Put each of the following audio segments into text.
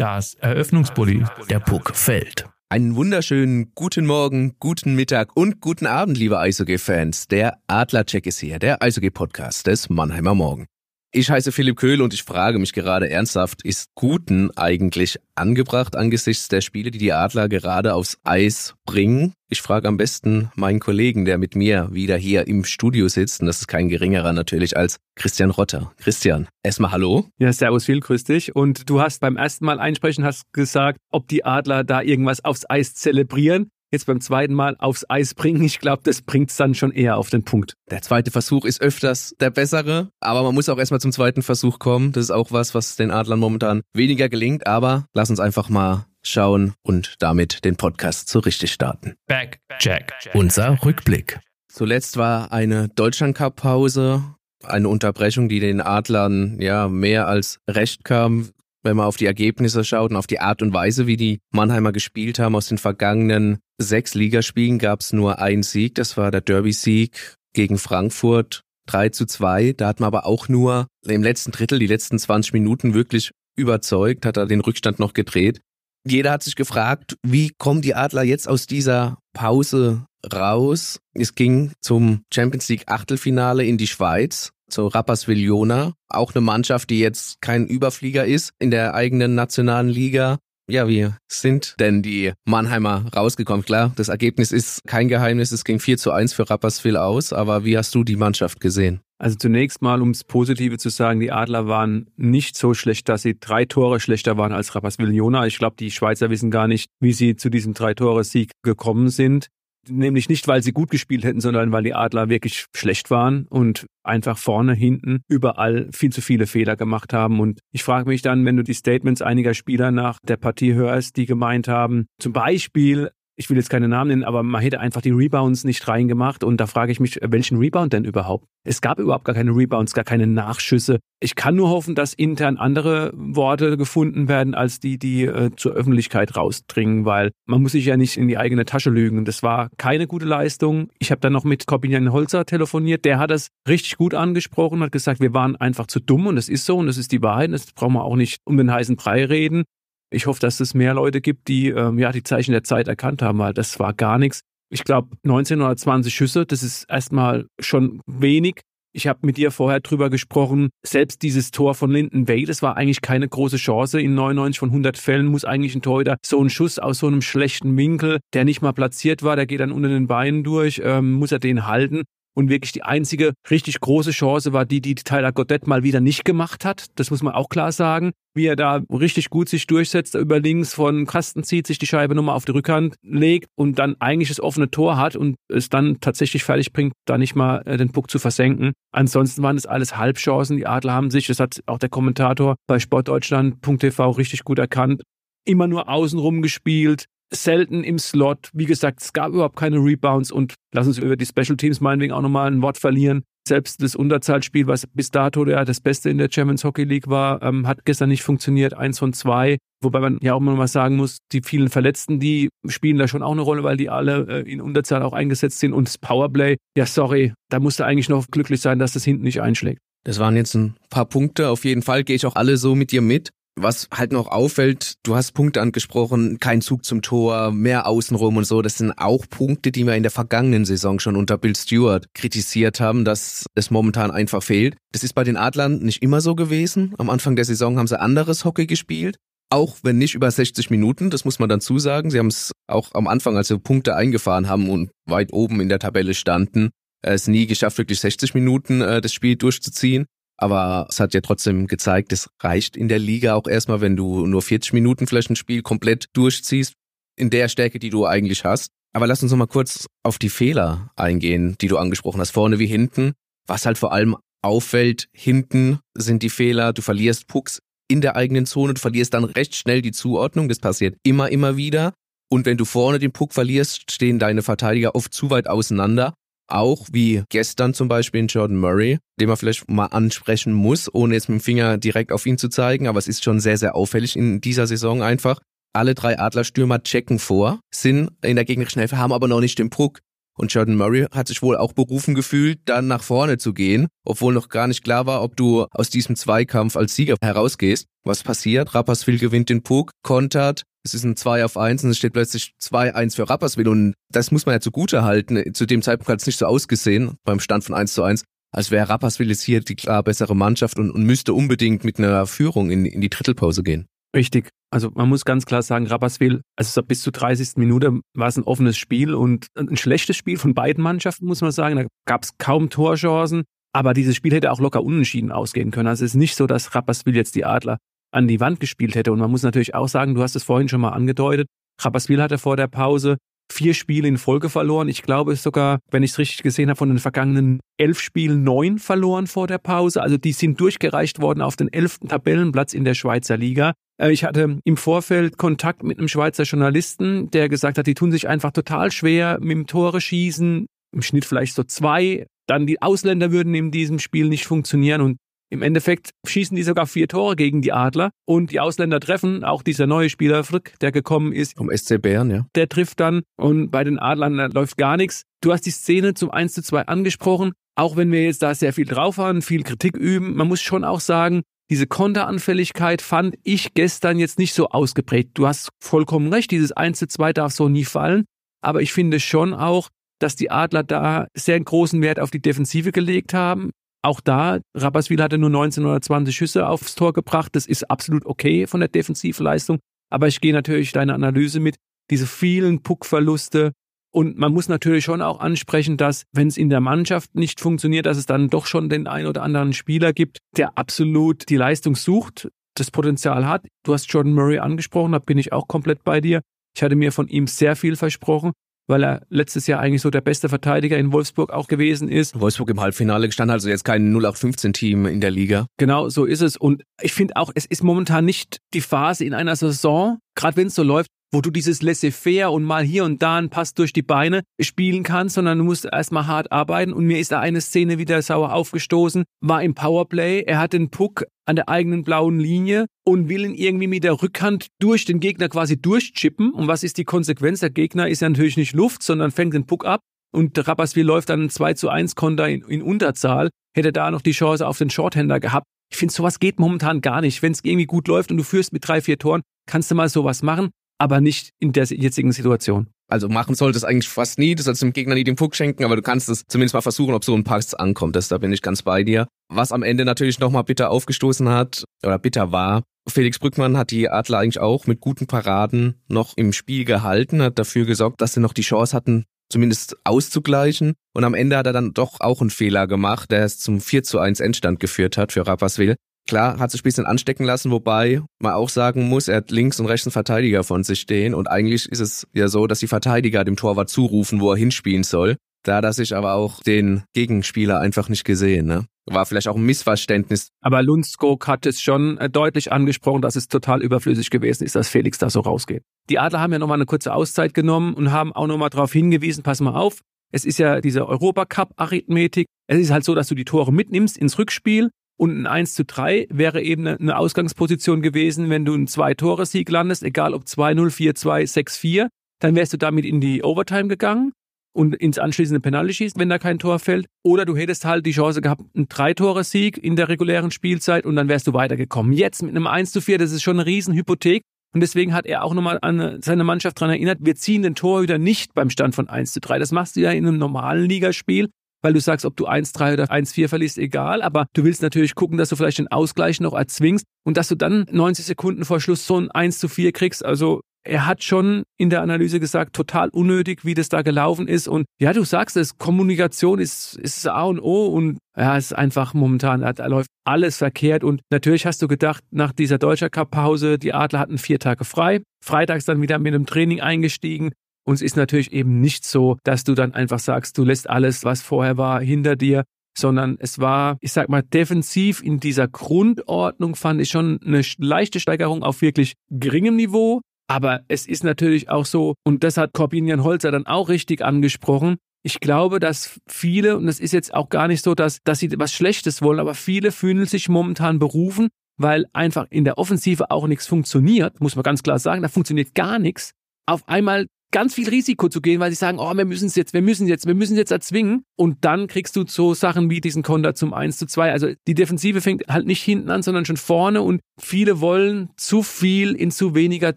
Das Eröffnungsbully, der Puck fällt. Einen wunderschönen guten Morgen, guten Mittag und guten Abend, liebe Eishockey-Fans. Der Adlercheck ist hier, der Eishockey-Podcast des Mannheimer Morgen. Ich heiße Philipp Köhl und ich frage mich gerade ernsthaft, ist Guten eigentlich angebracht angesichts der Spiele, die die Adler gerade aufs Eis bringen? Ich frage am besten meinen Kollegen, der mit mir wieder hier im Studio sitzt, und das ist kein geringerer natürlich als Christian Rotter. Christian, erstmal hallo. Ja, servus viel, grüß dich. Und du hast beim ersten Mal einsprechen, hast gesagt, ob die Adler da irgendwas aufs Eis zelebrieren jetzt beim zweiten Mal aufs Eis bringen. Ich glaube, das bringt es dann schon eher auf den Punkt. Der zweite Versuch ist öfters der bessere, aber man muss auch erstmal zum zweiten Versuch kommen. Das ist auch was, was den Adlern momentan weniger gelingt, aber lass uns einfach mal schauen und damit den Podcast so richtig starten. Back, Jack, unser Rückblick. Zuletzt war eine Deutschland-Cup-Pause, eine Unterbrechung, die den Adlern ja mehr als recht kam wenn man auf die Ergebnisse schaut und auf die Art und Weise, wie die Mannheimer gespielt haben. Aus den vergangenen sechs Ligaspielen gab es nur einen Sieg, das war der Derby-Sieg gegen Frankfurt 3 zu 2. Da hat man aber auch nur im letzten Drittel, die letzten 20 Minuten wirklich überzeugt, hat er den Rückstand noch gedreht. Jeder hat sich gefragt, wie kommen die Adler jetzt aus dieser Pause raus? Es ging zum Champions League Achtelfinale in die Schweiz zu Rapperswil-Jona. Auch eine Mannschaft, die jetzt kein Überflieger ist in der eigenen nationalen Liga. Ja, wie sind denn die Mannheimer rausgekommen? Klar, das Ergebnis ist kein Geheimnis. Es ging 4 zu 1 für Rapperswil aus. Aber wie hast du die Mannschaft gesehen? Also zunächst mal, ums Positive zu sagen, die Adler waren nicht so schlecht, dass sie drei Tore schlechter waren als Rapperswil-Jona. Ich glaube, die Schweizer wissen gar nicht, wie sie zu diesem Drei-Tore-Sieg gekommen sind. Nämlich nicht, weil sie gut gespielt hätten, sondern weil die Adler wirklich schlecht waren und einfach vorne, hinten, überall viel zu viele Fehler gemacht haben. Und ich frage mich dann, wenn du die Statements einiger Spieler nach der Partie hörst, die gemeint haben, zum Beispiel, ich will jetzt keine Namen nennen, aber man hätte einfach die Rebounds nicht reingemacht. Und da frage ich mich, welchen Rebound denn überhaupt? Es gab überhaupt gar keine Rebounds, gar keine Nachschüsse. Ich kann nur hoffen, dass intern andere Worte gefunden werden, als die, die äh, zur Öffentlichkeit rausdringen, weil man muss sich ja nicht in die eigene Tasche lügen. Das war keine gute Leistung. Ich habe dann noch mit Corbinian Holzer telefoniert. Der hat das richtig gut angesprochen, hat gesagt, wir waren einfach zu dumm und das ist so und das ist die Wahrheit. Das brauchen wir auch nicht um den heißen Brei reden. Ich hoffe, dass es mehr Leute gibt, die ähm, ja die Zeichen der Zeit erkannt haben, weil das war gar nichts. Ich glaube, 19 oder 20 Schüsse, das ist erstmal schon wenig. Ich habe mit dir vorher drüber gesprochen, selbst dieses Tor von Linden Way, das war eigentlich keine große Chance. In 99 von 100 Fällen muss eigentlich ein Torhüter so einen Schuss aus so einem schlechten Winkel, der nicht mal platziert war, der geht dann unter den Beinen durch, ähm, muss er den halten. Und wirklich die einzige richtig große Chance war die, die Tyler Goddett mal wieder nicht gemacht hat. Das muss man auch klar sagen. Wie er da richtig gut sich durchsetzt, über links von Kasten zieht, sich die Scheibe nochmal auf die Rückhand legt und dann eigentlich das offene Tor hat und es dann tatsächlich fertig bringt, da nicht mal äh, den Puck zu versenken. Ansonsten waren es alles Halbchancen. Die Adler haben sich, das hat auch der Kommentator bei sportdeutschland.tv richtig gut erkannt, immer nur außenrum gespielt, selten im Slot. Wie gesagt, es gab überhaupt keine Rebounds und lass uns über die Special Teams meinetwegen auch nochmal ein Wort verlieren. Selbst das Unterzahlspiel, was bis dato ja das Beste in der Champions Hockey League war, ähm, hat gestern nicht funktioniert. Eins von zwei. Wobei man ja auch mal sagen muss, die vielen Verletzten, die spielen da schon auch eine Rolle, weil die alle äh, in Unterzahl auch eingesetzt sind. Und das Powerplay, ja sorry, da musste eigentlich noch glücklich sein, dass das hinten nicht einschlägt. Das waren jetzt ein paar Punkte. Auf jeden Fall gehe ich auch alle so mit dir mit. Was halt noch auffällt, du hast Punkte angesprochen, kein Zug zum Tor, mehr außenrum und so. Das sind auch Punkte, die wir in der vergangenen Saison schon unter Bill Stewart kritisiert haben, dass es momentan einfach fehlt. Das ist bei den Adlern nicht immer so gewesen. Am Anfang der Saison haben sie anderes Hockey gespielt. Auch wenn nicht über 60 Minuten, das muss man dann zusagen. Sie haben es auch am Anfang, als sie Punkte eingefahren haben und weit oben in der Tabelle standen, es nie geschafft, wirklich 60 Minuten äh, das Spiel durchzuziehen. Aber es hat ja trotzdem gezeigt, es reicht in der Liga auch erstmal, wenn du nur 40 Minuten vielleicht ein Spiel komplett durchziehst, in der Stärke, die du eigentlich hast. Aber lass uns noch mal kurz auf die Fehler eingehen, die du angesprochen hast, vorne wie hinten. Was halt vor allem auffällt, hinten sind die Fehler, du verlierst Pucks in der eigenen Zone, du verlierst dann recht schnell die Zuordnung, das passiert immer, immer wieder. Und wenn du vorne den Puck verlierst, stehen deine Verteidiger oft zu weit auseinander auch wie gestern zum Beispiel in Jordan Murray, den man vielleicht mal ansprechen muss, ohne jetzt mit dem Finger direkt auf ihn zu zeigen, aber es ist schon sehr, sehr auffällig in dieser Saison einfach. Alle drei Adlerstürmer checken vor, sind in der gegnerischen Hälfte, haben aber noch nicht den Puck. Und Jordan Murray hat sich wohl auch berufen gefühlt, dann nach vorne zu gehen, obwohl noch gar nicht klar war, ob du aus diesem Zweikampf als Sieger herausgehst. Was passiert? Rapperswil gewinnt den Puck, kontert, es ist ein 2 auf 1 und es steht plötzlich 2-1 für Rapperswil und das muss man ja zugute halten. Zu dem Zeitpunkt hat es nicht so ausgesehen, beim Stand von 1 zu 1, als wäre Rapperswil jetzt hier die klar bessere Mannschaft und, und müsste unbedingt mit einer Führung in, in die Drittelpause gehen. Richtig. Also man muss ganz klar sagen, Rapperswil, also bis zur 30. Minute war es ein offenes Spiel und ein schlechtes Spiel von beiden Mannschaften, muss man sagen. Da gab es kaum Torchancen, aber dieses Spiel hätte auch locker unentschieden ausgehen können. Also es ist nicht so, dass Rapperswil jetzt die Adler an die Wand gespielt hätte. Und man muss natürlich auch sagen, du hast es vorhin schon mal angedeutet, Rapperswil hatte vor der Pause vier Spiele in Folge verloren. Ich glaube sogar, wenn ich es richtig gesehen habe, von den vergangenen elf Spielen neun verloren vor der Pause. Also die sind durchgereicht worden auf den elften Tabellenplatz in der Schweizer Liga. Äh, ich hatte im Vorfeld Kontakt mit einem Schweizer Journalisten, der gesagt hat, die tun sich einfach total schwer mit dem Tore schießen, im Schnitt vielleicht so zwei. Dann die Ausländer würden in diesem Spiel nicht funktionieren und im Endeffekt schießen die sogar vier Tore gegen die Adler und die Ausländer treffen. Auch dieser neue Spieler Frick, der gekommen ist. Vom SC Bern, ja. Der trifft dann und bei den Adlern läuft gar nichts. Du hast die Szene zum 1 zu 2 angesprochen. Auch wenn wir jetzt da sehr viel drauf haben, viel Kritik üben, man muss schon auch sagen, diese Konteranfälligkeit fand ich gestern jetzt nicht so ausgeprägt. Du hast vollkommen recht, dieses 1 zu 2 darf so nie fallen. Aber ich finde schon auch, dass die Adler da sehr großen Wert auf die Defensive gelegt haben. Auch da, Rapperswil hatte nur 19 oder 20 Schüsse aufs Tor gebracht. Das ist absolut okay von der Defensivleistung. Aber ich gehe natürlich deine Analyse mit. Diese vielen Puckverluste, und man muss natürlich schon auch ansprechen, dass wenn es in der Mannschaft nicht funktioniert, dass es dann doch schon den ein oder anderen Spieler gibt, der absolut die Leistung sucht, das Potenzial hat. Du hast Jordan Murray angesprochen, da bin ich auch komplett bei dir. Ich hatte mir von ihm sehr viel versprochen, weil er letztes Jahr eigentlich so der beste Verteidiger in Wolfsburg auch gewesen ist. Wolfsburg im Halbfinale gestanden, also jetzt kein 0815-Team in der Liga. Genau, so ist es. Und ich finde auch, es ist momentan nicht die Phase in einer Saison, gerade wenn es so läuft, wo du dieses laissez-faire und mal hier und da einen Pass durch die Beine spielen kannst, sondern du musst erstmal hart arbeiten. Und mir ist da eine Szene wieder sauer aufgestoßen, war im Powerplay. Er hat den Puck an der eigenen blauen Linie und will ihn irgendwie mit der Rückhand durch den Gegner quasi durchchippen. Und was ist die Konsequenz? Der Gegner ist ja natürlich nicht Luft, sondern fängt den Puck ab. Und Rapperswil läuft dann ein 2 zu 1 Konter in, in Unterzahl. Hätte da noch die Chance auf den Shorthänder gehabt. Ich finde, sowas geht momentan gar nicht. Wenn es irgendwie gut läuft und du führst mit drei, vier Toren, kannst du mal sowas machen aber nicht in der jetzigen Situation. Also machen solltest eigentlich fast nie, du sollst dem Gegner nie den Puck schenken, aber du kannst es zumindest mal versuchen, ob so ein Pass ankommt. Das, da bin ich ganz bei dir. Was am Ende natürlich nochmal bitter aufgestoßen hat, oder bitter war, Felix Brückmann hat die Adler eigentlich auch mit guten Paraden noch im Spiel gehalten, hat dafür gesorgt, dass sie noch die Chance hatten, zumindest auszugleichen. Und am Ende hat er dann doch auch einen Fehler gemacht, der es zum 4 zu 1 Endstand geführt hat für Rapperswil. Klar, hat sich ein bisschen anstecken lassen, wobei man auch sagen muss, er hat links und rechts einen Verteidiger von sich stehen und eigentlich ist es ja so, dass die Verteidiger dem Torwart zurufen, wo er hinspielen soll. Da hat er sich aber auch den Gegenspieler einfach nicht gesehen, ne? War vielleicht auch ein Missverständnis. Aber Lundskog hat es schon äh, deutlich angesprochen, dass es total überflüssig gewesen ist, dass Felix da so rausgeht. Die Adler haben ja nochmal eine kurze Auszeit genommen und haben auch nochmal darauf hingewiesen, pass mal auf, es ist ja diese Europacup-Arithmetik. Es ist halt so, dass du die Tore mitnimmst ins Rückspiel und ein 1 zu 3 wäre eben eine Ausgangsposition gewesen, wenn du einen Zwei-Tore-Sieg landest, egal ob 2-0, 4-2, 6-4, dann wärst du damit in die Overtime gegangen und ins anschließende Penalty schießt, wenn da kein Tor fällt. Oder du hättest halt die Chance gehabt, einen Drei-Tore-Sieg in der regulären Spielzeit und dann wärst du weitergekommen. Jetzt mit einem 1 zu 4, das ist schon eine Riesenhypothek. Und deswegen hat er auch nochmal an seine Mannschaft daran erinnert, wir ziehen den Torhüter nicht beim Stand von 1 zu 3. Das machst du ja in einem normalen Ligaspiel weil du sagst, ob du 1-3 oder 1-4 verlierst, egal. Aber du willst natürlich gucken, dass du vielleicht den Ausgleich noch erzwingst und dass du dann 90 Sekunden vor Schluss so ein 1 4 kriegst. Also er hat schon in der Analyse gesagt, total unnötig, wie das da gelaufen ist. Und ja, du sagst es, Kommunikation ist, ist A und O und ja, es ist einfach momentan, da läuft alles verkehrt. Und natürlich hast du gedacht, nach dieser Deutscher Cup Pause, die Adler hatten vier Tage frei. Freitags dann wieder mit einem Training eingestiegen. Und es ist natürlich eben nicht so, dass du dann einfach sagst, du lässt alles, was vorher war, hinter dir, sondern es war, ich sag mal, defensiv in dieser Grundordnung fand ich schon eine leichte Steigerung auf wirklich geringem Niveau. Aber es ist natürlich auch so, und das hat Corbinian Holzer dann auch richtig angesprochen, ich glaube, dass viele, und es ist jetzt auch gar nicht so, dass, dass sie was Schlechtes wollen, aber viele fühlen sich momentan berufen, weil einfach in der Offensive auch nichts funktioniert, muss man ganz klar sagen, da funktioniert gar nichts. Auf einmal ganz viel Risiko zu gehen, weil sie sagen, oh, wir müssen es jetzt, wir müssen jetzt, wir müssen jetzt erzwingen. Und dann kriegst du so Sachen wie diesen Konter zum 1 zu 2. Also die Defensive fängt halt nicht hinten an, sondern schon vorne und viele wollen zu viel in zu weniger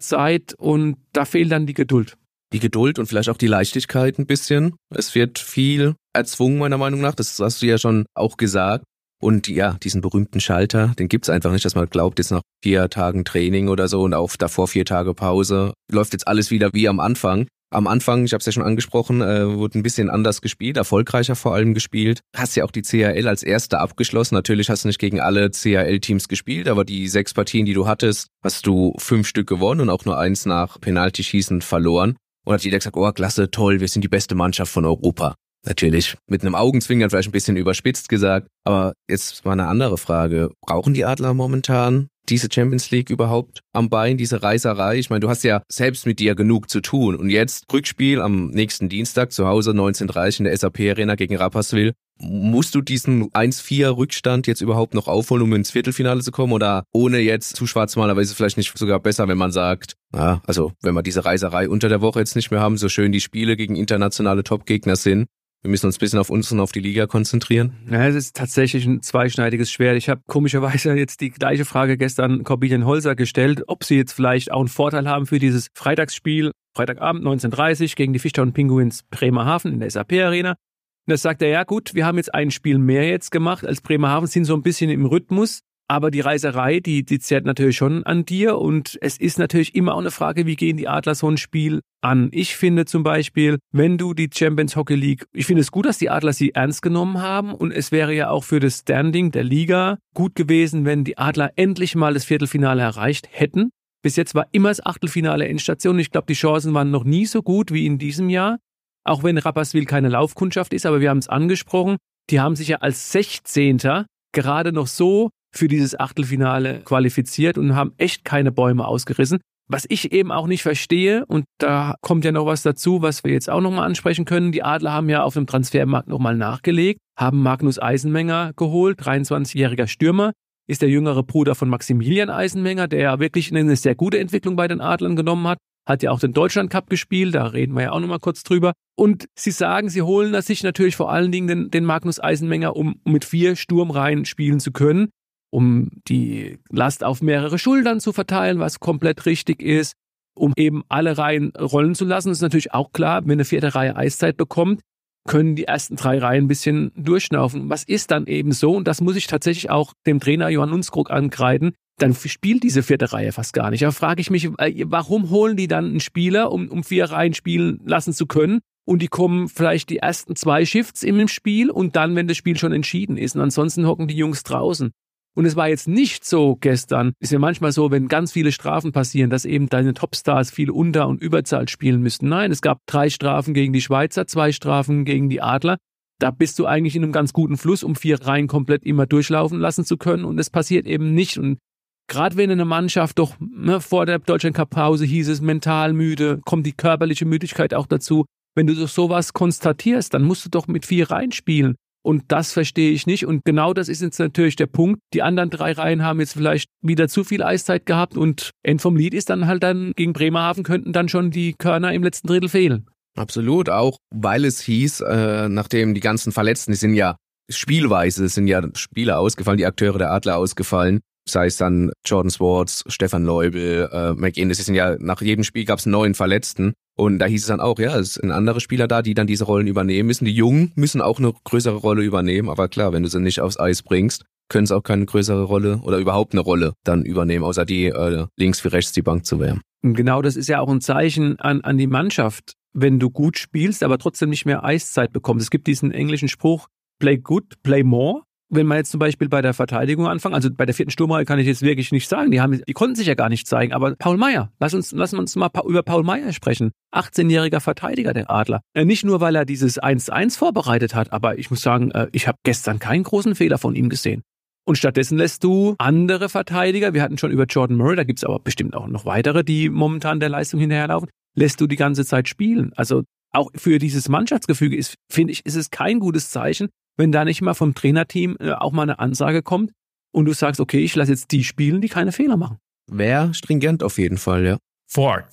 Zeit und da fehlt dann die Geduld. Die Geduld und vielleicht auch die Leichtigkeit ein bisschen. Es wird viel erzwungen, meiner Meinung nach. Das hast du ja schon auch gesagt. Und ja, diesen berühmten Schalter, den gibt's einfach nicht, dass man glaubt, jetzt nach vier Tagen Training oder so und auch davor vier Tage Pause läuft jetzt alles wieder wie am Anfang. Am Anfang, ich habe es ja schon angesprochen, äh, wurde ein bisschen anders gespielt, erfolgreicher vor allem gespielt. Hast ja auch die CHL als erste abgeschlossen. Natürlich hast du nicht gegen alle CHL-Teams gespielt, aber die sechs Partien, die du hattest, hast du fünf Stück gewonnen und auch nur eins nach Penalty-Schießen verloren. Und hat jeder gesagt, oh, klasse, toll, wir sind die beste Mannschaft von Europa. Natürlich mit einem Augenzwinkern vielleicht ein bisschen überspitzt gesagt. Aber jetzt mal eine andere Frage. Brauchen die Adler momentan diese Champions League überhaupt am Bein, diese Reiserei? Ich meine, du hast ja selbst mit dir genug zu tun. Und jetzt Rückspiel am nächsten Dienstag zu Hause 19.30 in der SAP Arena gegen Rapperswil. Musst du diesen 1-4 Rückstand jetzt überhaupt noch aufholen, um ins Viertelfinale zu kommen? Oder ohne jetzt zu schwarzmalerweise vielleicht nicht sogar besser, wenn man sagt, ja, also wenn wir diese Reiserei unter der Woche jetzt nicht mehr haben, so schön die Spiele gegen internationale Topgegner sind, wir müssen uns ein bisschen auf uns und auf die Liga konzentrieren. Ja, es ist tatsächlich ein zweischneidiges Schwert. Ich habe komischerweise jetzt die gleiche Frage gestern Corbinian Holzer gestellt, ob sie jetzt vielleicht auch einen Vorteil haben für dieses Freitagsspiel, Freitagabend 19.30 gegen die Fischtown Pinguins Bremerhaven in der SAP Arena. Und das sagt er, ja gut, wir haben jetzt ein Spiel mehr jetzt gemacht als Bremerhaven, sind so ein bisschen im Rhythmus. Aber die Reiserei, die, die zehrt natürlich schon an dir und es ist natürlich immer auch eine Frage, wie gehen die Adler so ein Spiel an. Ich finde zum Beispiel, wenn du die Champions Hockey League, ich finde es gut, dass die Adler sie ernst genommen haben und es wäre ja auch für das Standing der Liga gut gewesen, wenn die Adler endlich mal das Viertelfinale erreicht hätten. Bis jetzt war immer das Achtelfinale Endstation. Ich glaube, die Chancen waren noch nie so gut wie in diesem Jahr. Auch wenn Rapperswil keine Laufkundschaft ist, aber wir haben es angesprochen. Die haben sich ja als 16. gerade noch so für dieses Achtelfinale qualifiziert und haben echt keine Bäume ausgerissen. Was ich eben auch nicht verstehe, und da kommt ja noch was dazu, was wir jetzt auch nochmal ansprechen können. Die Adler haben ja auf dem Transfermarkt nochmal nachgelegt, haben Magnus Eisenmenger geholt, 23-jähriger Stürmer, ist der jüngere Bruder von Maximilian Eisenmenger, der ja wirklich eine sehr gute Entwicklung bei den Adlern genommen hat. Hat ja auch den Deutschland Cup gespielt, da reden wir ja auch nochmal kurz drüber. Und sie sagen, sie holen sich natürlich vor allen Dingen den, den Magnus Eisenmenger, um mit vier Sturmreihen spielen zu können um die Last auf mehrere Schultern zu verteilen, was komplett richtig ist, um eben alle Reihen rollen zu lassen. Das ist natürlich auch klar, wenn eine vierte Reihe Eiszeit bekommt, können die ersten drei Reihen ein bisschen durchschnaufen. Was ist dann eben so? Und das muss ich tatsächlich auch dem Trainer Johann Unskruck ankreiden. Dann spielt diese vierte Reihe fast gar nicht. Da frage ich mich, äh, warum holen die dann einen Spieler, um, um vier Reihen spielen lassen zu können? Und die kommen vielleicht die ersten zwei Shifts im Spiel und dann, wenn das Spiel schon entschieden ist. Und ansonsten hocken die Jungs draußen. Und es war jetzt nicht so gestern, ist ja manchmal so, wenn ganz viele Strafen passieren, dass eben deine Topstars viel Unter- und Überzahl spielen müssten. Nein, es gab drei Strafen gegen die Schweizer, zwei Strafen gegen die Adler. Da bist du eigentlich in einem ganz guten Fluss, um vier Reihen komplett immer durchlaufen lassen zu können. Und es passiert eben nicht. Und gerade wenn eine Mannschaft doch ne, vor der Deutschland Cup Pause hieß es mental müde, kommt die körperliche Müdigkeit auch dazu. Wenn du sowas konstatierst, dann musst du doch mit vier Reihen spielen. Und das verstehe ich nicht. Und genau das ist jetzt natürlich der Punkt. Die anderen drei Reihen haben jetzt vielleicht wieder zu viel Eiszeit gehabt und End vom Lied ist dann halt dann gegen Bremerhaven könnten dann schon die Körner im letzten Drittel fehlen. Absolut, auch weil es hieß, äh, nachdem die ganzen Verletzten, die sind ja spielweise, sind ja Spieler ausgefallen, die Akteure der Adler ausgefallen, sei es dann Jordan Swartz, Stefan Leubel, äh, McInnes, sind ja nach jedem Spiel gab es neuen Verletzten. Und da hieß es dann auch, ja, es sind andere Spieler da, die dann diese Rollen übernehmen müssen. Die Jungen müssen auch eine größere Rolle übernehmen, aber klar, wenn du sie nicht aufs Eis bringst, können sie auch keine größere Rolle oder überhaupt eine Rolle dann übernehmen, außer die äh, links wie rechts die Bank zu wärmen. Genau, das ist ja auch ein Zeichen an, an die Mannschaft, wenn du gut spielst, aber trotzdem nicht mehr Eiszeit bekommst. Es gibt diesen englischen Spruch, play good, play more wenn man jetzt zum Beispiel bei der Verteidigung anfangen, also bei der vierten Sturmreihe kann ich jetzt wirklich nicht sagen, die haben, die konnten sich ja gar nicht zeigen, aber Paul Meyer, lass uns, lass uns mal über Paul Meyer sprechen. 18-jähriger Verteidiger der Adler. Äh, nicht nur, weil er dieses 1-1 vorbereitet hat, aber ich muss sagen, äh, ich habe gestern keinen großen Fehler von ihm gesehen. Und stattdessen lässt du andere Verteidiger, wir hatten schon über Jordan Murray, da gibt's aber bestimmt auch noch weitere, die momentan der Leistung hinterherlaufen, lässt du die ganze Zeit spielen. Also auch für dieses Mannschaftsgefüge ist, finde ich, ist es kein gutes Zeichen, wenn da nicht mal vom Trainerteam äh, auch mal eine Ansage kommt und du sagst, okay, ich lasse jetzt die spielen, die keine Fehler machen. Wäre stringent auf jeden Fall, ja.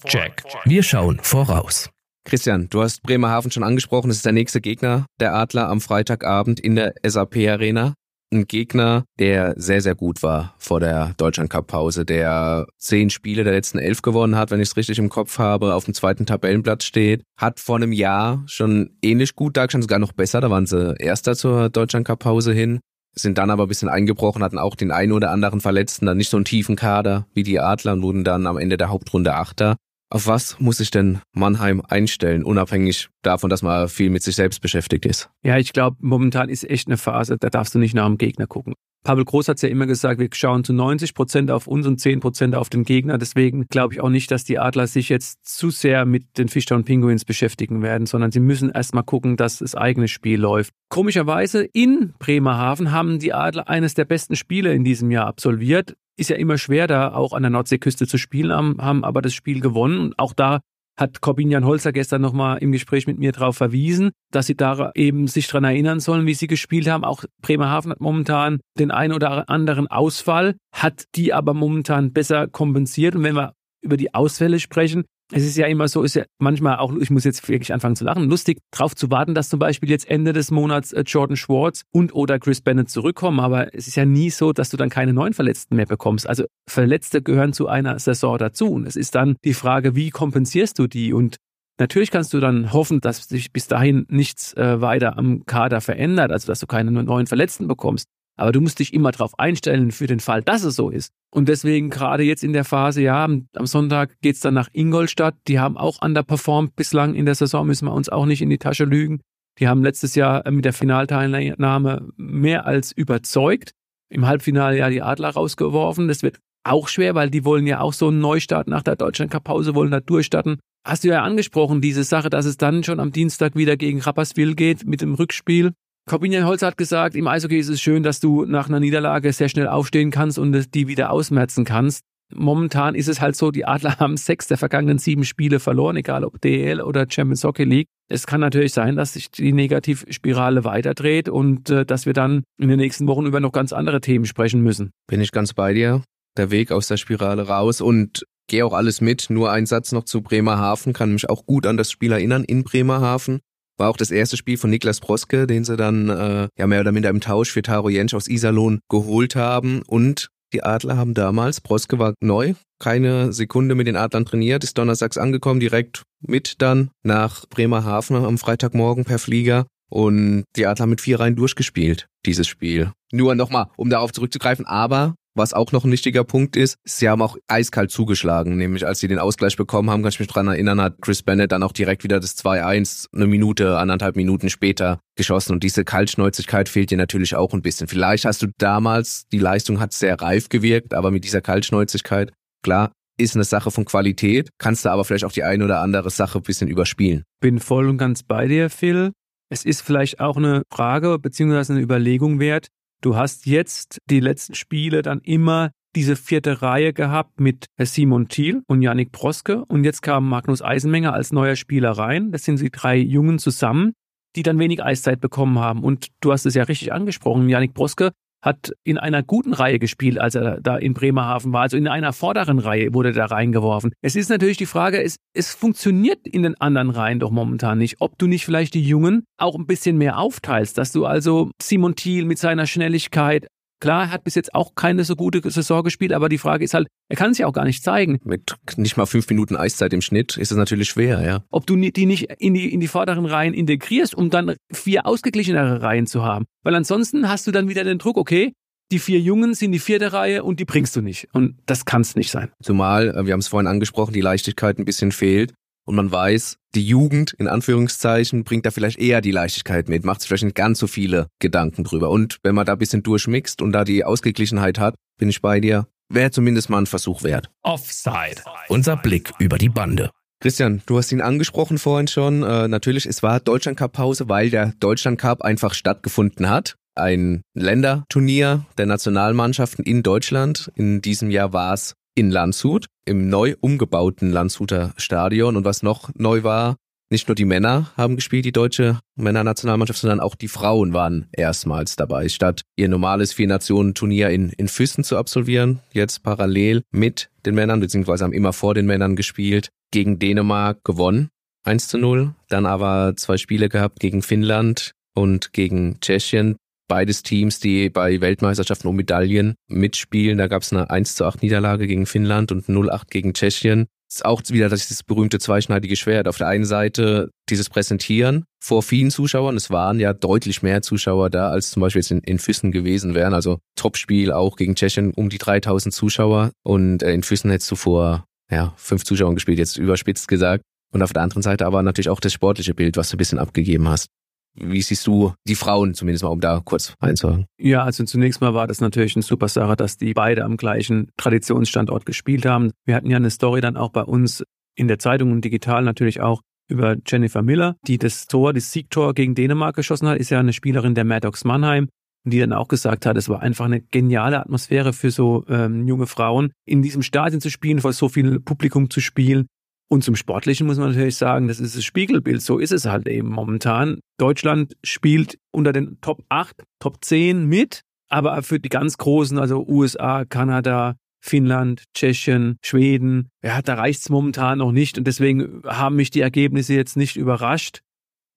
Check. Wir schauen voraus. Christian, du hast Bremerhaven schon angesprochen. Das ist der nächste Gegner der Adler am Freitagabend in der SAP Arena. Ein Gegner, der sehr, sehr gut war vor der Deutschland-Cup-Pause, der zehn Spiele der letzten elf gewonnen hat, wenn ich es richtig im Kopf habe, auf dem zweiten Tabellenplatz steht, hat vor einem Jahr schon ähnlich gut dargestanden, sogar noch besser, da waren sie Erster zur Deutschland-Cup-Pause hin, sind dann aber ein bisschen eingebrochen, hatten auch den einen oder anderen Verletzten, dann nicht so einen tiefen Kader wie die Adler und wurden dann am Ende der Hauptrunde Achter. Auf was muss sich denn Mannheim einstellen, unabhängig davon, dass man viel mit sich selbst beschäftigt ist? Ja, ich glaube, momentan ist echt eine Phase, da darfst du nicht nach dem Gegner gucken. Pavel Groß hat es ja immer gesagt, wir schauen zu 90 Prozent auf uns und 10 Prozent auf den Gegner. Deswegen glaube ich auch nicht, dass die Adler sich jetzt zu sehr mit den Fishtown Penguins beschäftigen werden, sondern sie müssen erstmal gucken, dass das eigene Spiel läuft. Komischerweise in Bremerhaven haben die Adler eines der besten Spiele in diesem Jahr absolviert ist ja immer schwer, da auch an der Nordseeküste zu spielen, haben aber das Spiel gewonnen. Und auch da hat Corbinian Holzer gestern nochmal im Gespräch mit mir darauf verwiesen, dass sie da eben sich dran erinnern sollen, wie sie gespielt haben. Auch Bremerhaven hat momentan den einen oder anderen Ausfall, hat die aber momentan besser kompensiert. Und wenn wir über die Ausfälle sprechen, es ist ja immer so, ist ja manchmal auch, ich muss jetzt wirklich anfangen zu lachen, lustig, darauf zu warten, dass zum Beispiel jetzt Ende des Monats äh, Jordan Schwartz und oder Chris Bennett zurückkommen. Aber es ist ja nie so, dass du dann keine neuen Verletzten mehr bekommst. Also Verletzte gehören zu einer Saison dazu. Und es ist dann die Frage, wie kompensierst du die? Und Natürlich kannst du dann hoffen, dass sich bis dahin nichts äh, weiter am Kader verändert, also dass du keine neuen Verletzten bekommst. Aber du musst dich immer darauf einstellen für den Fall, dass es so ist. Und deswegen gerade jetzt in der Phase, ja, am, Sonntag geht's dann nach Ingolstadt. Die haben auch underperformed bislang in der Saison, müssen wir uns auch nicht in die Tasche lügen. Die haben letztes Jahr mit der Finalteilnahme mehr als überzeugt. Im Halbfinale ja die Adler rausgeworfen. Das wird auch schwer, weil die wollen ja auch so einen Neustart nach der Deutschland-Cup-Pause, wollen da durchstarten. Hast du ja angesprochen, diese Sache, dass es dann schon am Dienstag wieder gegen Rapperswil geht mit dem Rückspiel. Corbinian Holz hat gesagt, im Eishockey ist es schön, dass du nach einer Niederlage sehr schnell aufstehen kannst und die wieder ausmerzen kannst. Momentan ist es halt so, die Adler haben sechs der vergangenen sieben Spiele verloren, egal ob DL oder Champions Hockey League. Es kann natürlich sein, dass sich die Negativspirale weiterdreht und äh, dass wir dann in den nächsten Wochen über noch ganz andere Themen sprechen müssen. Bin ich ganz bei dir. Der Weg aus der Spirale raus und gehe auch alles mit. Nur ein Satz noch zu Bremerhaven, kann mich auch gut an das Spiel erinnern in Bremerhaven. War auch das erste Spiel von Niklas Proske, den sie dann äh, ja mehr oder minder im Tausch für Taro Jentsch aus Iserlohn geholt haben. Und die Adler haben damals, Proske war neu, keine Sekunde mit den Adlern trainiert, ist donnerstags angekommen, direkt mit dann nach Bremerhaven am Freitagmorgen per Flieger. Und die Adler haben mit vier Reihen durchgespielt, dieses Spiel. Nur nochmal, um darauf zurückzugreifen, aber was auch noch ein wichtiger Punkt ist, sie haben auch eiskalt zugeschlagen. Nämlich als sie den Ausgleich bekommen haben, kann ich mich dran erinnern, hat Chris Bennett dann auch direkt wieder das 2-1 eine Minute, anderthalb Minuten später geschossen. Und diese Kaltschnäuzigkeit fehlt dir natürlich auch ein bisschen. Vielleicht hast du damals, die Leistung hat sehr reif gewirkt, aber mit dieser Kaltschnäuzigkeit, klar, ist eine Sache von Qualität, kannst du aber vielleicht auch die eine oder andere Sache ein bisschen überspielen. Bin voll und ganz bei dir, Phil. Es ist vielleicht auch eine Frage beziehungsweise eine Überlegung wert, Du hast jetzt die letzten Spiele dann immer diese vierte Reihe gehabt mit Simon Thiel und Yannick Proske und jetzt kam Magnus Eisenmenger als neuer Spieler rein. Das sind die drei Jungen zusammen, die dann wenig Eiszeit bekommen haben. Und du hast es ja richtig angesprochen. Yannick Proske hat in einer guten Reihe gespielt, als er da in Bremerhaven war. Also in einer vorderen Reihe wurde da reingeworfen. Es ist natürlich die Frage, es, es funktioniert in den anderen Reihen doch momentan nicht. Ob du nicht vielleicht die Jungen auch ein bisschen mehr aufteilst, dass du also Simon Thiel mit seiner Schnelligkeit Klar, er hat bis jetzt auch keine so gute Saison gespielt, aber die Frage ist halt, er kann es ja auch gar nicht zeigen. Mit nicht mal fünf Minuten Eiszeit im Schnitt ist es natürlich schwer, ja. Ob du die nicht in die, in die vorderen Reihen integrierst, um dann vier ausgeglichenere Reihen zu haben. Weil ansonsten hast du dann wieder den Druck, okay, die vier Jungen sind die vierte Reihe und die bringst du nicht. Und das kann es nicht sein. Zumal, äh, wir haben es vorhin angesprochen, die Leichtigkeit ein bisschen fehlt und man weiß, die Jugend in Anführungszeichen bringt da vielleicht eher die Leichtigkeit mit, macht sich vielleicht nicht ganz so viele Gedanken drüber. Und wenn man da ein bisschen durchmixt und da die Ausgeglichenheit hat, bin ich bei dir, wäre zumindest mal ein Versuch wert. Offside. Unser Blick über die Bande. Christian, du hast ihn angesprochen vorhin schon. Äh, natürlich, es war Deutschland Cup Pause, weil der Deutschland Cup einfach stattgefunden hat. Ein Länderturnier der Nationalmannschaften in Deutschland. In diesem Jahr war es in Landshut, im neu umgebauten Landshuter Stadion. Und was noch neu war, nicht nur die Männer haben gespielt, die deutsche Männernationalmannschaft, sondern auch die Frauen waren erstmals dabei. Statt ihr normales Vier-Nationen-Turnier in, in Füssen zu absolvieren, jetzt parallel mit den Männern, beziehungsweise haben immer vor den Männern gespielt, gegen Dänemark gewonnen. 1 zu 0. Dann aber zwei Spiele gehabt gegen Finnland und gegen Tschechien. Beides Teams, die bei Weltmeisterschaften um Medaillen mitspielen. Da gab es eine 1 zu 8 Niederlage gegen Finnland und 0-8 gegen Tschechien. Ist auch wieder das berühmte zweischneidige Schwert. Auf der einen Seite dieses Präsentieren vor vielen Zuschauern. Es waren ja deutlich mehr Zuschauer da, als zum Beispiel jetzt in, in Füssen gewesen wären. Also Topspiel auch gegen Tschechien um die 3000 Zuschauer. Und äh, in Füssen hättest du vor ja, fünf Zuschauern gespielt, jetzt überspitzt gesagt. Und auf der anderen Seite aber natürlich auch das sportliche Bild, was du ein bisschen abgegeben hast. Wie siehst du die Frauen zumindest mal, um da kurz einzuhaken? Ja, also zunächst mal war das natürlich eine super Sache, dass die beide am gleichen Traditionsstandort gespielt haben. Wir hatten ja eine Story dann auch bei uns in der Zeitung und digital natürlich auch über Jennifer Miller, die das Tor, das Siegtor gegen Dänemark geschossen hat, ist ja eine Spielerin der Maddox Mannheim die dann auch gesagt hat, es war einfach eine geniale Atmosphäre für so ähm, junge Frauen, in diesem Stadion zu spielen, vor so viel Publikum zu spielen. Und zum Sportlichen muss man natürlich sagen, das ist das Spiegelbild. So ist es halt eben momentan. Deutschland spielt unter den Top 8, Top 10 mit, aber für die ganz Großen, also USA, Kanada, Finnland, Tschechien, Schweden, ja, da reicht's momentan noch nicht. Und deswegen haben mich die Ergebnisse jetzt nicht überrascht.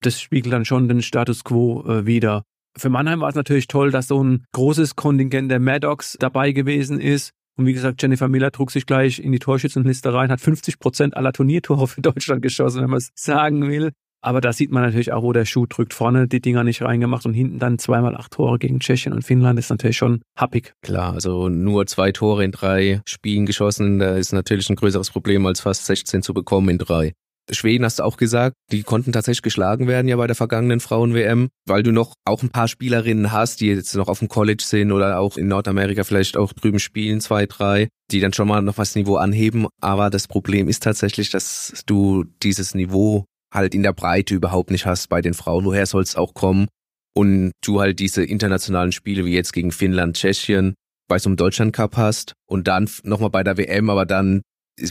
Das spiegelt dann schon den Status quo äh, wieder. Für Mannheim war es natürlich toll, dass so ein großes Kontingent der Maddox dabei gewesen ist. Und wie gesagt, Jennifer Miller trug sich gleich in die Torschützenliste rein, hat 50 Prozent aller Turniertore für Deutschland geschossen, wenn man es sagen will. Aber da sieht man natürlich auch, wo der Schuh drückt. Vorne die Dinger nicht reingemacht und hinten dann zweimal acht Tore gegen Tschechien und Finnland ist natürlich schon happig. Klar, also nur zwei Tore in drei Spielen geschossen, da ist natürlich ein größeres Problem als fast 16 zu bekommen in drei. Schweden hast du auch gesagt, die konnten tatsächlich geschlagen werden ja bei der vergangenen Frauen-WM, weil du noch auch ein paar Spielerinnen hast, die jetzt noch auf dem College sind oder auch in Nordamerika vielleicht auch drüben spielen, zwei, drei, die dann schon mal noch was Niveau anheben. Aber das Problem ist tatsächlich, dass du dieses Niveau halt in der Breite überhaupt nicht hast bei den Frauen. Woher soll es auch kommen? Und du halt diese internationalen Spiele wie jetzt gegen Finnland, Tschechien bei so einem Deutschland Cup hast und dann nochmal bei der WM, aber dann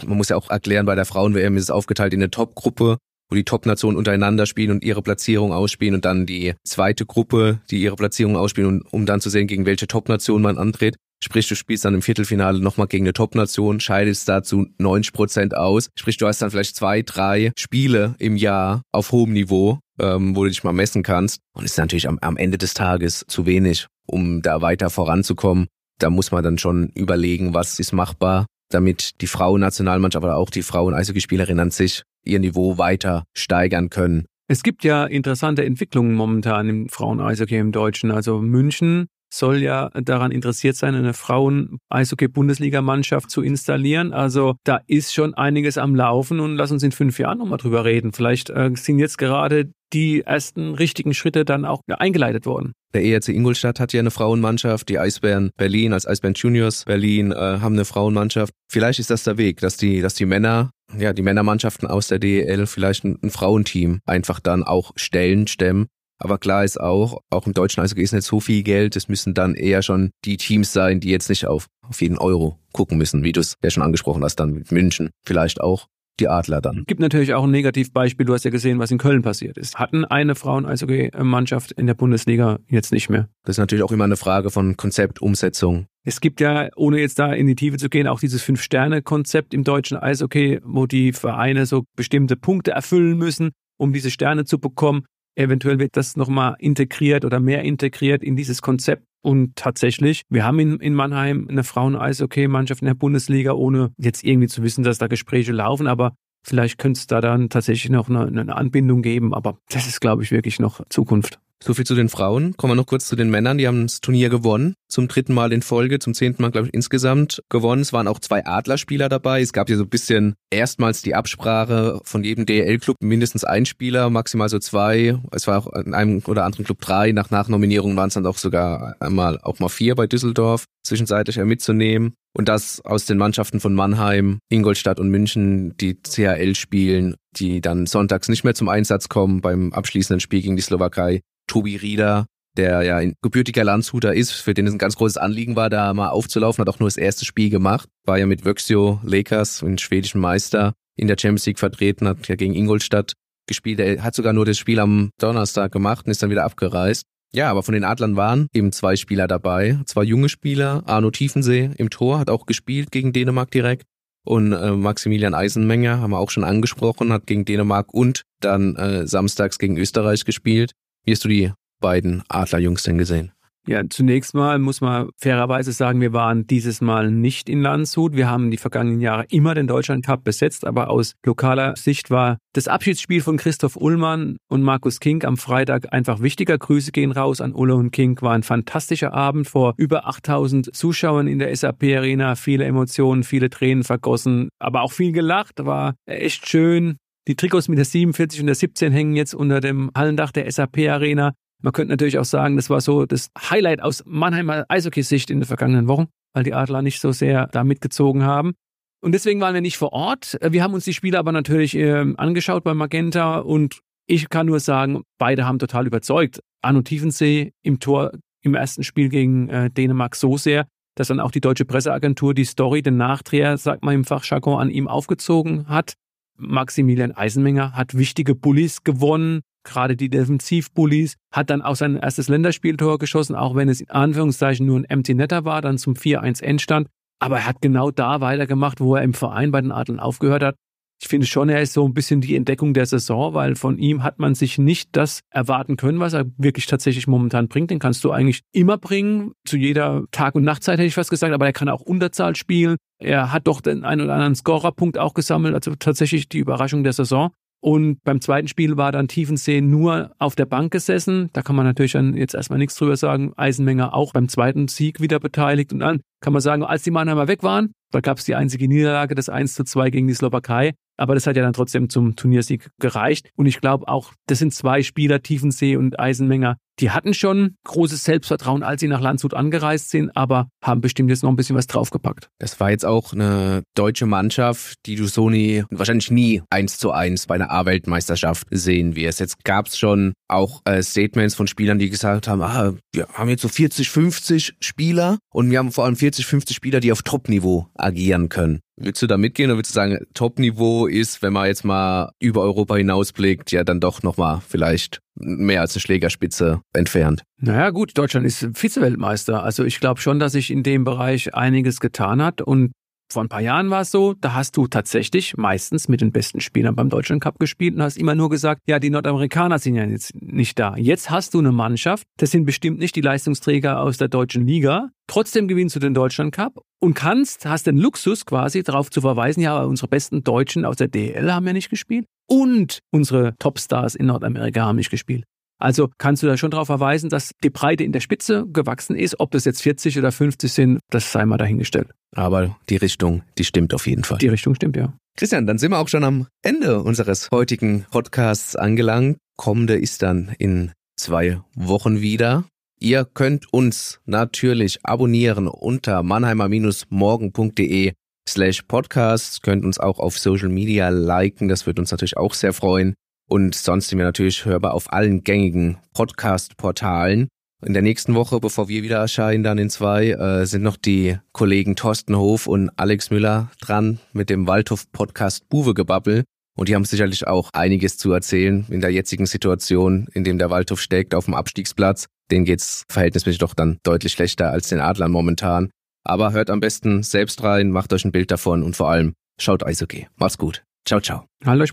man muss ja auch erklären, bei der Frauen-WM ist es aufgeteilt in eine Top-Gruppe, wo die Top-Nationen untereinander spielen und ihre Platzierung ausspielen und dann die zweite Gruppe, die ihre Platzierung ausspielen, um dann zu sehen, gegen welche Top-Nation man antritt. Sprich, du spielst dann im Viertelfinale nochmal gegen eine Top-Nation, scheidest da zu 90 Prozent aus. Sprich, du hast dann vielleicht zwei, drei Spiele im Jahr auf hohem Niveau, ähm, wo du dich mal messen kannst. Und ist natürlich am, am Ende des Tages zu wenig, um da weiter voranzukommen. Da muss man dann schon überlegen, was ist machbar damit die Frauennationalmannschaft, aber auch die Frauen-Eishockeyspielerinnen an sich ihr Niveau weiter steigern können. Es gibt ja interessante Entwicklungen momentan im Frauen-Eishockey im Deutschen. Also München soll ja daran interessiert sein, eine Frauen-Eishockey-Bundesligamannschaft zu installieren. Also da ist schon einiges am Laufen und lass uns in fünf Jahren nochmal drüber reden. Vielleicht äh, sind jetzt gerade die ersten richtigen Schritte dann auch eingeleitet worden. Der ERC Ingolstadt hat ja eine Frauenmannschaft, die Eisbären Berlin als Eisbären Juniors Berlin äh, haben eine Frauenmannschaft. Vielleicht ist das der Weg, dass die, dass die Männer, ja, die Männermannschaften aus der DEL vielleicht ein, ein Frauenteam einfach dann auch stellen, stemmen aber klar ist auch, auch im deutschen Eishockey ist nicht so viel Geld. Es müssen dann eher schon die Teams sein, die jetzt nicht auf, auf jeden Euro gucken müssen, wie du es ja schon angesprochen hast, dann mit München vielleicht auch die Adler dann. Gibt natürlich auch ein Negativbeispiel. Du hast ja gesehen, was in Köln passiert ist. Hatten eine Frauen-Eishockey-Mannschaft in der Bundesliga jetzt nicht mehr. Das ist natürlich auch immer eine Frage von Konzept, Umsetzung. Es gibt ja, ohne jetzt da in die Tiefe zu gehen, auch dieses Fünf-Sterne-Konzept im deutschen Eishockey, wo die Vereine so bestimmte Punkte erfüllen müssen, um diese Sterne zu bekommen. Eventuell wird das nochmal integriert oder mehr integriert in dieses Konzept. Und tatsächlich, wir haben in, in Mannheim eine Frauen-Eishockey-Mannschaft in der Bundesliga, ohne jetzt irgendwie zu wissen, dass da Gespräche laufen. Aber vielleicht könnte es da dann tatsächlich noch eine, eine Anbindung geben. Aber das ist, glaube ich, wirklich noch Zukunft. So viel zu den Frauen. Kommen wir noch kurz zu den Männern. Die haben das Turnier gewonnen. Zum dritten Mal in Folge, zum zehnten Mal, glaube ich, insgesamt gewonnen. Es waren auch zwei Adlerspieler dabei. Es gab ja so ein bisschen erstmals die Absprache von jedem DL-Club mindestens ein Spieler, maximal so zwei. Es war auch in einem oder anderen Club drei. Nach Nachnominierung waren es dann auch sogar einmal auch mal vier bei Düsseldorf, zwischenzeitlich mitzunehmen. Und das aus den Mannschaften von Mannheim, Ingolstadt und München, die CHL spielen, die dann sonntags nicht mehr zum Einsatz kommen beim abschließenden Spiel gegen die Slowakei. Tobi Rieder, der ja ein gebürtiger Landshuter ist, für den es ein ganz großes Anliegen war, da mal aufzulaufen, hat auch nur das erste Spiel gemacht, war ja mit Vöxio Lakers, den schwedischen Meister, in der Champions League vertreten, hat ja gegen Ingolstadt gespielt. Er hat sogar nur das Spiel am Donnerstag gemacht und ist dann wieder abgereist. Ja, aber von den Adlern waren eben zwei Spieler dabei, zwei junge Spieler. Arno Tiefensee im Tor hat auch gespielt gegen Dänemark direkt. und äh, Maximilian Eisenmenger haben wir auch schon angesprochen, hat gegen Dänemark und dann äh, samstags gegen Österreich gespielt. Wie hast du die beiden Adlerjungs denn gesehen? Ja, zunächst mal muss man fairerweise sagen, wir waren dieses Mal nicht in Landshut. Wir haben die vergangenen Jahre immer den Deutschland Cup besetzt, aber aus lokaler Sicht war das Abschiedsspiel von Christoph Ullmann und Markus King am Freitag einfach wichtiger. Grüße gehen raus an Ulle und King. War ein fantastischer Abend vor über 8000 Zuschauern in der SAP Arena. Viele Emotionen, viele Tränen vergossen, aber auch viel gelacht. War echt schön. Die Trikots mit der 47 und der 17 hängen jetzt unter dem Hallendach der SAP Arena. Man könnte natürlich auch sagen, das war so das Highlight aus Mannheimer Eishockey-Sicht in den vergangenen Wochen, weil die Adler nicht so sehr da mitgezogen haben. Und deswegen waren wir nicht vor Ort. Wir haben uns die Spiele aber natürlich äh, angeschaut bei Magenta und ich kann nur sagen, beide haben total überzeugt. Arno Tiefensee im Tor im ersten Spiel gegen äh, Dänemark so sehr, dass dann auch die deutsche Presseagentur die Story, den Nachdreher, sagt man im Fachjargon, an ihm aufgezogen hat. Maximilian Eisenmenger hat wichtige Bullies gewonnen, gerade die Defensivbullies, hat dann auch sein erstes Länderspieltor geschossen, auch wenn es in Anführungszeichen nur ein Empty Netter war, dann zum 4-1 Endstand. Aber er hat genau da weitergemacht, wo er im Verein bei den Adlern aufgehört hat. Ich finde schon, er ist so ein bisschen die Entdeckung der Saison, weil von ihm hat man sich nicht das erwarten können, was er wirklich tatsächlich momentan bringt. Den kannst du eigentlich immer bringen, zu jeder Tag- und Nachtzeit hätte ich fast gesagt, aber er kann auch Unterzahl spielen. Er hat doch den einen oder anderen Scorerpunkt auch gesammelt, also tatsächlich die Überraschung der Saison. Und beim zweiten Spiel war dann Tiefensee nur auf der Bank gesessen. Da kann man natürlich dann jetzt erstmal nichts drüber sagen. Eisenmenger auch beim zweiten Sieg wieder beteiligt. Und dann kann man sagen, als die Mannheimer weg waren, da gab es die einzige Niederlage, das 1 zu 2 gegen die Slowakei. Aber das hat ja dann trotzdem zum Turniersieg gereicht. Und ich glaube auch, das sind zwei Spieler, Tiefensee und Eisenmenger, die hatten schon großes Selbstvertrauen, als sie nach Landshut angereist sind, aber haben bestimmt jetzt noch ein bisschen was draufgepackt. Das war jetzt auch eine deutsche Mannschaft, die du so nie, wahrscheinlich nie eins zu eins bei einer A-Weltmeisterschaft sehen wirst. Jetzt gab es schon auch äh, Statements von Spielern, die gesagt haben, ah, wir haben jetzt so 40, 50 Spieler und wir haben vor allem 40, 50 Spieler, die auf Top-Niveau agieren können. Willst du da mitgehen oder willst du sagen, Top-Niveau ist, wenn man jetzt mal über Europa hinausblickt, ja dann doch nochmal vielleicht mehr als eine Schlägerspitze entfernt? Naja gut, Deutschland ist Vize-Weltmeister. Also ich glaube schon, dass sich in dem Bereich einiges getan hat und vor ein paar Jahren war es so, da hast du tatsächlich meistens mit den besten Spielern beim Deutschland Cup gespielt und hast immer nur gesagt, ja, die Nordamerikaner sind ja jetzt nicht da. Jetzt hast du eine Mannschaft, das sind bestimmt nicht die Leistungsträger aus der deutschen Liga. Trotzdem gewinnst du den Deutschland Cup und kannst, hast den Luxus quasi darauf zu verweisen, ja, unsere besten Deutschen aus der DL haben ja nicht gespielt und unsere Topstars in Nordamerika haben nicht gespielt. Also kannst du da schon darauf verweisen, dass die Breite in der Spitze gewachsen ist. Ob das jetzt 40 oder 50 sind, das sei mal dahingestellt. Aber die Richtung, die stimmt auf jeden Fall. Die Richtung stimmt, ja. Christian, dann sind wir auch schon am Ende unseres heutigen Podcasts angelangt. Kommende ist dann in zwei Wochen wieder. Ihr könnt uns natürlich abonnieren unter mannheimer-morgen.de slash podcast. Könnt uns auch auf Social Media liken. Das wird uns natürlich auch sehr freuen. Und sonst sind wir natürlich hörbar auf allen gängigen Podcast-Portalen. In der nächsten Woche, bevor wir wieder erscheinen, dann in zwei, äh, sind noch die Kollegen Thorsten Hof und Alex Müller dran mit dem Waldhof-Podcast Buwe-Gebabbel. Und die haben sicherlich auch einiges zu erzählen in der jetzigen Situation, in dem der Waldhof steckt auf dem Abstiegsplatz. Den geht's verhältnismäßig doch dann deutlich schlechter als den Adlern momentan. Aber hört am besten selbst rein, macht euch ein Bild davon und vor allem schaut Eishockey. Macht's gut. Ciao, ciao. Hallo euch